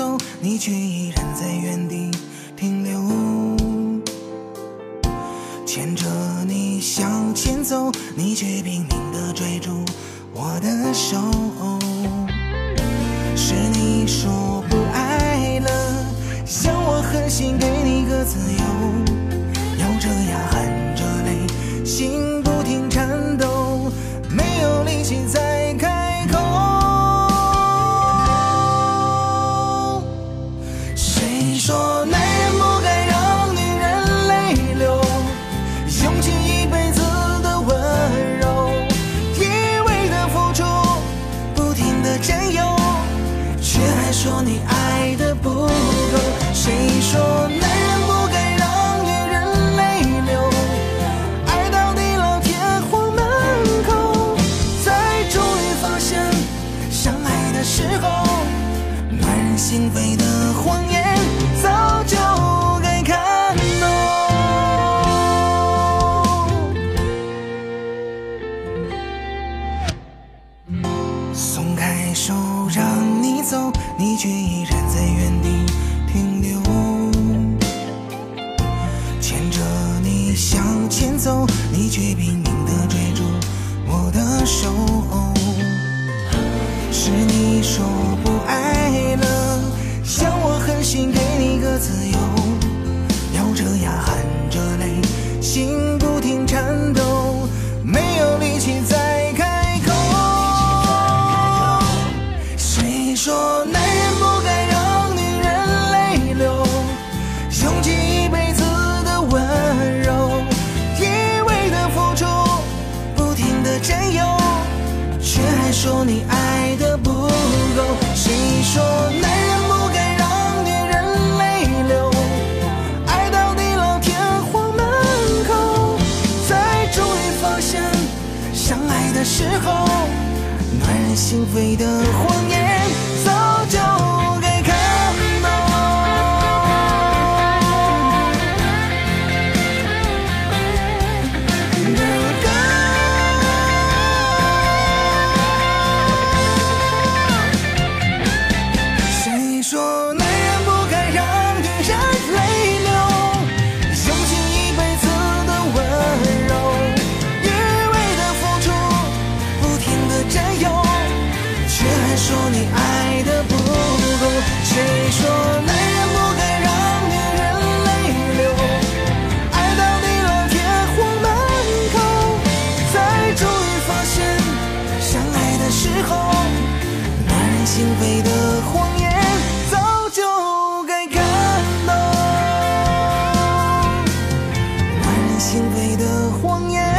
走，你却依然在原地停留。牵着你向前走，你却拼命的追逐我的手。是你说不爱了，像我狠心给你个自由，说男人不该让女人泪流？用尽一辈子的温柔，一味的付出，不停的占有，却还说你爱的不够。谁说男人不该让女人泪流？爱到地老天荒门口，才终于发现，相爱的时候，暖人心扉的谎言，你却依然在原的时候，暖人心扉的谎言，的谎言早就该看到，男人心扉的谎言。